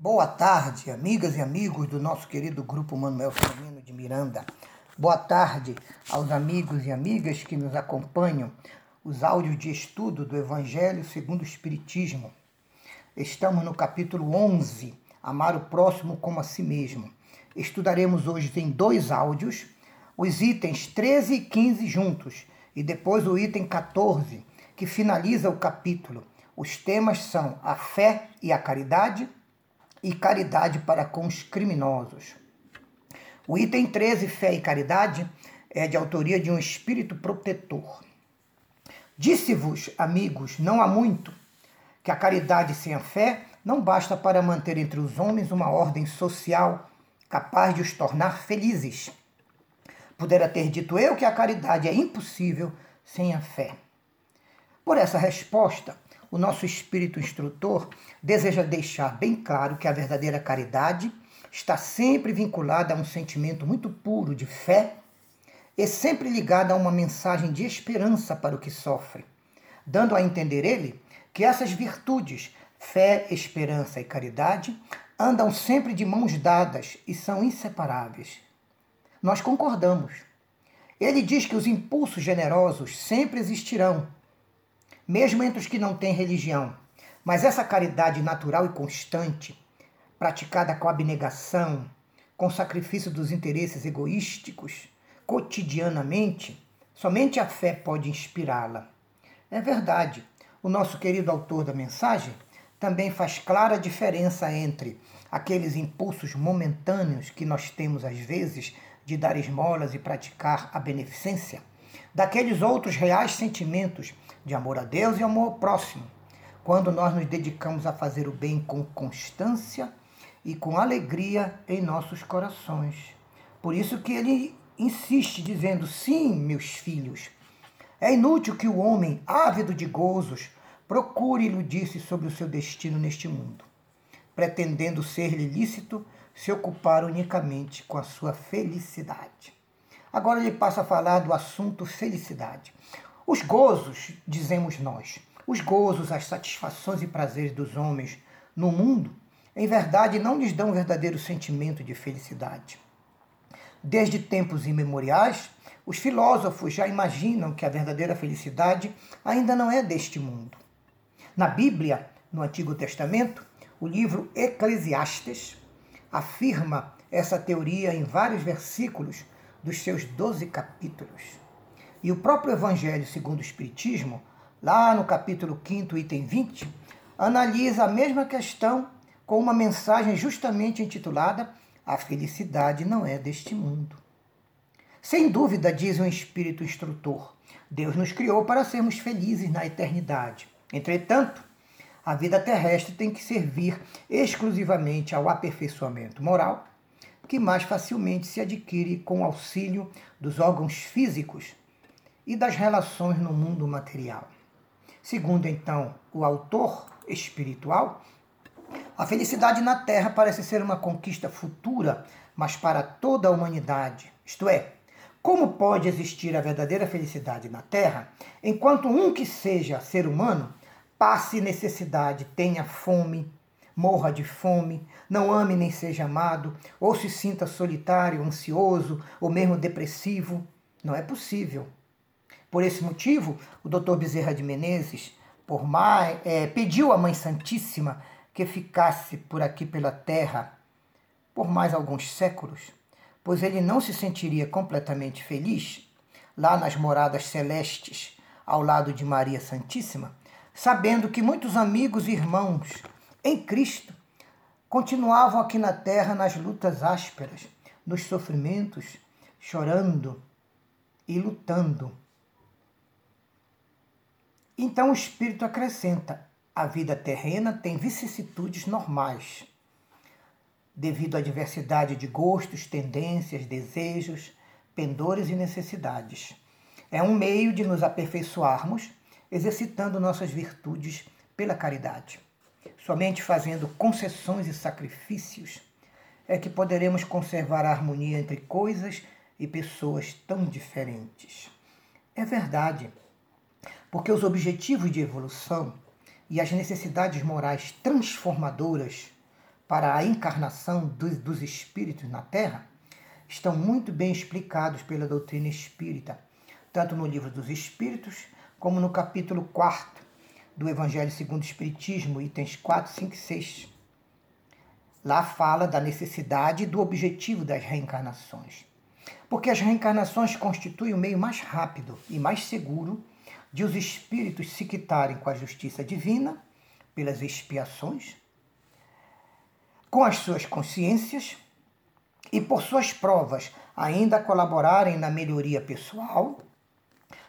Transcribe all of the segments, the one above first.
Boa tarde, amigas e amigos do nosso querido grupo Manuel Firmino de Miranda. Boa tarde aos amigos e amigas que nos acompanham os áudios de estudo do Evangelho segundo o Espiritismo. Estamos no capítulo 11, Amar o próximo como a si mesmo. Estudaremos hoje em dois áudios os itens 13 e 15 juntos e depois o item 14, que finaliza o capítulo. Os temas são a fé e a caridade e caridade para com os criminosos. O item 13, fé e caridade, é de autoria de um espírito protetor. Disse-vos, amigos, não há muito, que a caridade sem a fé não basta para manter entre os homens uma ordem social capaz de os tornar felizes. Pudera ter dito eu que a caridade é impossível sem a fé. Por essa resposta, o nosso espírito instrutor deseja deixar bem claro que a verdadeira caridade está sempre vinculada a um sentimento muito puro de fé e sempre ligada a uma mensagem de esperança para o que sofre, dando a entender ele que essas virtudes, fé, esperança e caridade, andam sempre de mãos dadas e são inseparáveis. Nós concordamos. Ele diz que os impulsos generosos sempre existirão mesmo entre os que não têm religião. Mas essa caridade natural e constante, praticada com abnegação, com sacrifício dos interesses egoísticos, cotidianamente, somente a fé pode inspirá-la. É verdade, o nosso querido autor da mensagem também faz clara diferença entre aqueles impulsos momentâneos que nós temos às vezes de dar esmolas e praticar a beneficência, daqueles outros reais sentimentos de amor a Deus e amor ao próximo, quando nós nos dedicamos a fazer o bem com constância e com alegria em nossos corações. Por isso que ele insiste dizendo: "Sim, meus filhos, é inútil que o homem, ávido de gozos, procure iludir-se sobre o seu destino neste mundo, pretendendo ser-lhe lícito se ocupar unicamente com a sua felicidade. Agora ele passa a falar do assunto felicidade. Os gozos, dizemos nós, os gozos, as satisfações e prazeres dos homens no mundo, em verdade não lhes dão um verdadeiro sentimento de felicidade. Desde tempos imemoriais, os filósofos já imaginam que a verdadeira felicidade ainda não é deste mundo. Na Bíblia, no Antigo Testamento, o livro Eclesiastes afirma essa teoria em vários versículos dos seus doze capítulos. E o próprio Evangelho segundo o Espiritismo, lá no capítulo 5, item 20, analisa a mesma questão com uma mensagem justamente intitulada A felicidade não é deste mundo. Sem dúvida, diz um espírito instrutor, Deus nos criou para sermos felizes na eternidade. Entretanto, a vida terrestre tem que servir exclusivamente ao aperfeiçoamento moral, que mais facilmente se adquire com auxílio dos órgãos físicos e das relações no mundo material. Segundo, então, o autor espiritual, a felicidade na Terra parece ser uma conquista futura, mas para toda a humanidade. Isto é, como pode existir a verdadeira felicidade na Terra enquanto um que seja ser humano passe necessidade, tenha fome, morra de fome, não ame nem seja amado, ou se sinta solitário, ansioso ou mesmo depressivo? Não é possível. Por esse motivo, o Dr. Bezerra de Menezes por mais, é, pediu à Mãe Santíssima que ficasse por aqui pela terra por mais alguns séculos, pois ele não se sentiria completamente feliz lá nas moradas celestes, ao lado de Maria Santíssima, sabendo que muitos amigos e irmãos em Cristo continuavam aqui na terra nas lutas ásperas, nos sofrimentos, chorando e lutando então o Espírito acrescenta: a vida terrena tem vicissitudes normais, devido à diversidade de gostos, tendências, desejos, pendores e necessidades. É um meio de nos aperfeiçoarmos, exercitando nossas virtudes pela caridade. Somente fazendo concessões e sacrifícios é que poderemos conservar a harmonia entre coisas e pessoas tão diferentes. É verdade porque os objetivos de evolução e as necessidades morais transformadoras para a encarnação dos, espíritos na Terra estão muito bem explicados pela doutrina espírita, tanto no livro dos Espíritos, como no capítulo 4 do Evangelho segundo o Espiritismo, itens 4, 5 e 6. Lá fala da necessidade e do objetivo das reencarnações. Porque as reencarnações constituem o meio mais rápido e mais seguro de os espíritos se quitarem com a justiça divina, pelas expiações, com as suas consciências e por suas provas ainda colaborarem na melhoria pessoal,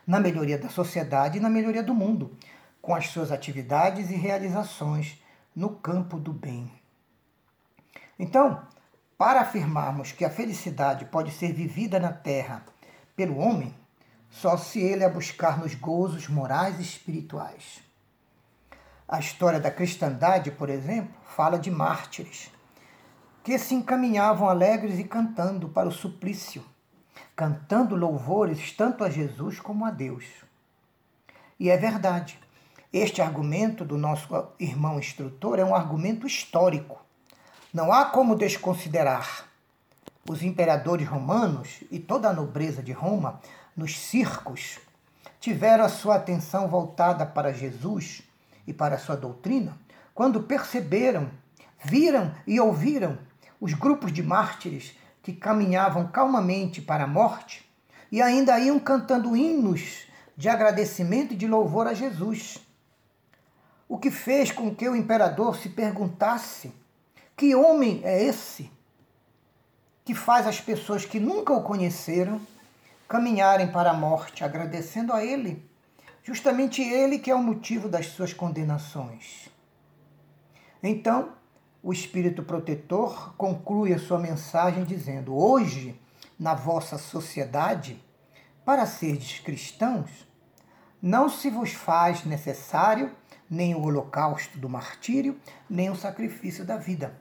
na melhoria da sociedade e na melhoria do mundo, com as suas atividades e realizações no campo do bem. Então, para afirmarmos que a felicidade pode ser vivida na terra pelo homem, só se ele a buscar nos gozos morais e espirituais. A história da cristandade, por exemplo, fala de mártires que se encaminhavam alegres e cantando para o suplício, cantando louvores tanto a Jesus como a Deus. E é verdade, este argumento do nosso irmão instrutor é um argumento histórico. Não há como desconsiderar. Os imperadores romanos e toda a nobreza de Roma, nos circos, tiveram a sua atenção voltada para Jesus e para sua doutrina quando perceberam, viram e ouviram os grupos de mártires que caminhavam calmamente para a morte e ainda iam cantando hinos de agradecimento e de louvor a Jesus. O que fez com que o imperador se perguntasse: que homem é esse que faz as pessoas que nunca o conheceram caminharem para a morte, agradecendo a ele, justamente ele que é o motivo das suas condenações? Então, o Espírito Protetor conclui a sua mensagem dizendo: Hoje, na vossa sociedade, para serdes cristãos, não se vos faz necessário nem o holocausto do martírio, nem o sacrifício da vida,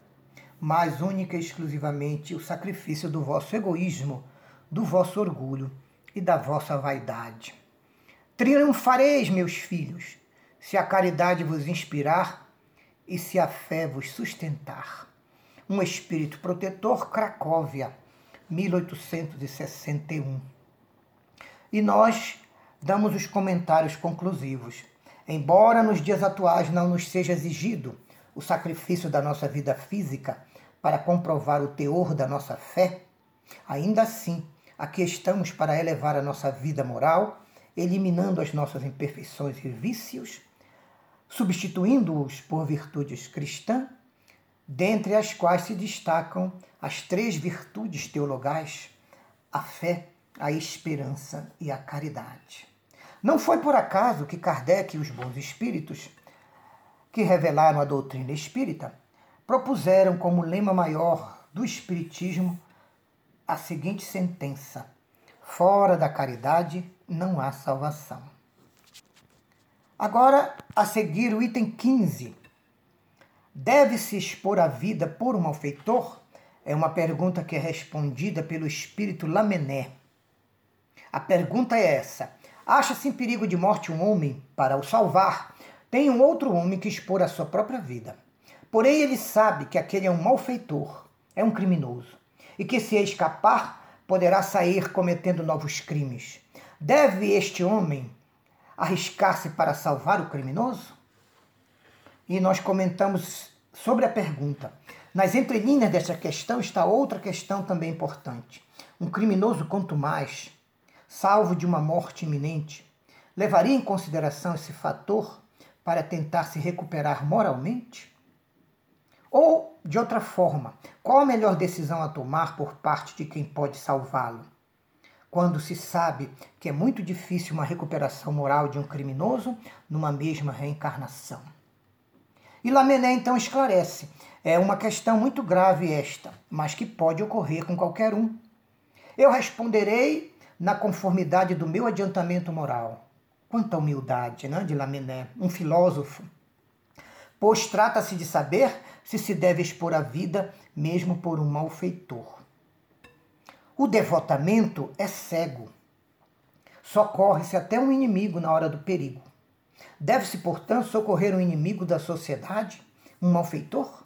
mas única e exclusivamente o sacrifício do vosso egoísmo, do vosso orgulho e da vossa vaidade. Triunfareis, meus filhos, se a caridade vos inspirar e se a fé vos sustentar. Um espírito protetor, Cracóvia, 1861. E nós damos os comentários conclusivos. Embora nos dias atuais não nos seja exigido o sacrifício da nossa vida física para comprovar o teor da nossa fé, ainda assim, aqui estamos para elevar a nossa vida moral, eliminando as nossas imperfeições e vícios substituindo-os por virtudes cristãs, dentre as quais se destacam as três virtudes teologais: a fé, a esperança e a caridade. Não foi por acaso que Kardec e os bons espíritos, que revelaram a doutrina espírita, propuseram como lema maior do Espiritismo a seguinte sentença: Fora da caridade não há salvação. Agora, a seguir, o item 15. Deve-se expor a vida por um malfeitor? É uma pergunta que é respondida pelo espírito Lamené. A pergunta é essa: Acha-se em perigo de morte um homem? Para o salvar, tem um outro homem que expor a sua própria vida. Porém, ele sabe que aquele é um malfeitor, é um criminoso, e que se escapar, poderá sair cometendo novos crimes. Deve este homem arriscar-se para salvar o criminoso? E nós comentamos sobre a pergunta. Nas entrelinhas dessa questão está outra questão também importante. Um criminoso, quanto mais, salvo de uma morte iminente, levaria em consideração esse fator para tentar se recuperar moralmente? Ou, de outra forma, qual a melhor decisão a tomar por parte de quem pode salvá-lo? quando se sabe que é muito difícil uma recuperação moral de um criminoso numa mesma reencarnação. E Lamennais então esclarece: é uma questão muito grave esta, mas que pode ocorrer com qualquer um. Eu responderei na conformidade do meu adiantamento moral. Quanta humildade, né, de Lamennais, um filósofo. Pois trata-se de saber se se deve expor a vida mesmo por um malfeitor. O devotamento é cego. Socorre-se até um inimigo na hora do perigo. Deve-se, portanto, socorrer um inimigo da sociedade, um malfeitor?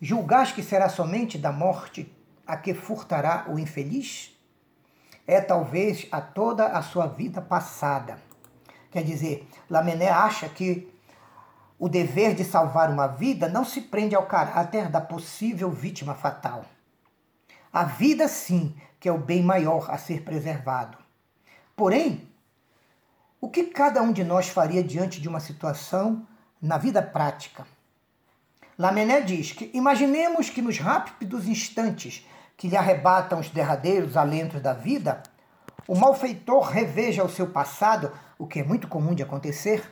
Julgais que será somente da morte a que furtará o infeliz? É talvez a toda a sua vida passada. Quer dizer, Lamené acha que o dever de salvar uma vida não se prende ao caráter da possível vítima fatal. A vida, sim, que é o bem maior a ser preservado. Porém, o que cada um de nós faria diante de uma situação na vida prática? Lamené diz que imaginemos que nos rápidos instantes que lhe arrebatam os derradeiros alentos da vida, o malfeitor reveja o seu passado, o que é muito comum de acontecer,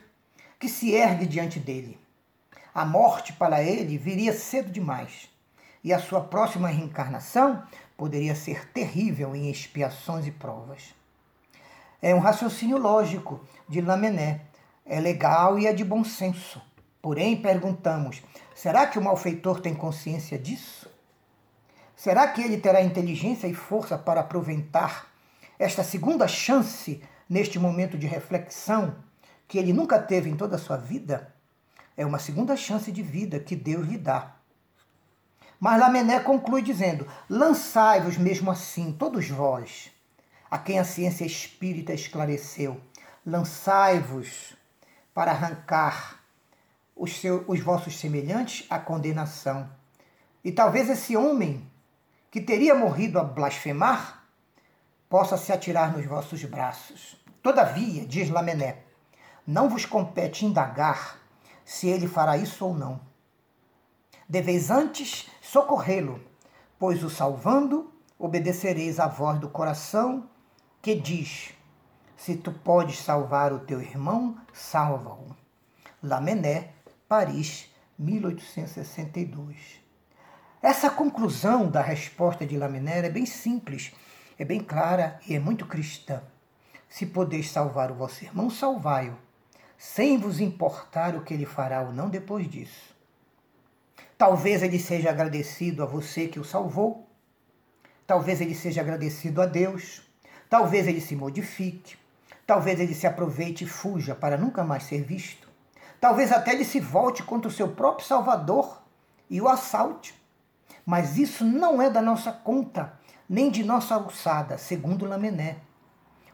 que se ergue diante dele. A morte para ele viria cedo demais, e a sua próxima reencarnação poderia ser terrível em expiações e provas. É um raciocínio lógico de Lamennais. É legal e é de bom senso. Porém, perguntamos: será que o malfeitor tem consciência disso? Será que ele terá inteligência e força para aproveitar esta segunda chance neste momento de reflexão que ele nunca teve em toda a sua vida? É uma segunda chance de vida que Deus lhe dá. Mas Lamené conclui dizendo: Lançai-vos mesmo assim, todos vós, a quem a ciência espírita esclareceu. Lançai-vos para arrancar os, seus, os vossos semelhantes à condenação. E talvez esse homem que teria morrido a blasfemar possa se atirar nos vossos braços. Todavia, diz Lamené, não vos compete indagar se ele fará isso ou não. Deveis antes socorrê-lo, pois o salvando obedecereis à voz do coração que diz: Se tu podes salvar o teu irmão, salva-o. Lamennais, Paris, 1862. Essa conclusão da resposta de Lamennais é bem simples, é bem clara e é muito cristã. Se podeis salvar o vosso irmão, salvai-o, sem vos importar o que ele fará ou não depois disso. Talvez ele seja agradecido a você que o salvou, talvez ele seja agradecido a Deus, Talvez ele se modifique, talvez ele se aproveite e fuja para nunca mais ser visto. Talvez até ele se volte contra o seu próprio Salvador e o assalte. Mas isso não é da nossa conta, nem de nossa alçada, segundo Lamené.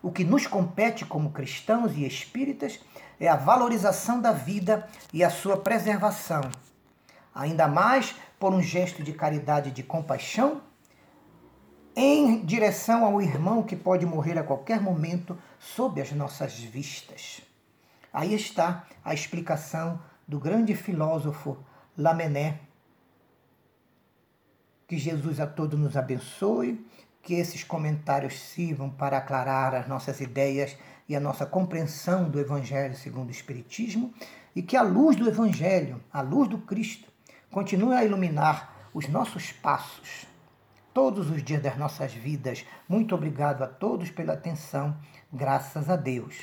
O que nos compete como cristãos e espíritas é a valorização da vida e a sua preservação. Ainda mais por um gesto de caridade e de compaixão em direção ao irmão que pode morrer a qualquer momento sob as nossas vistas. Aí está a explicação do grande filósofo Lamennais. Que Jesus a todos nos abençoe, que esses comentários sirvam para aclarar as nossas ideias e a nossa compreensão do Evangelho segundo o Espiritismo e que a luz do Evangelho, a luz do Cristo, continue a iluminar os nossos passos todos os dias das nossas vidas. Muito obrigado a todos pela atenção. Graças a Deus.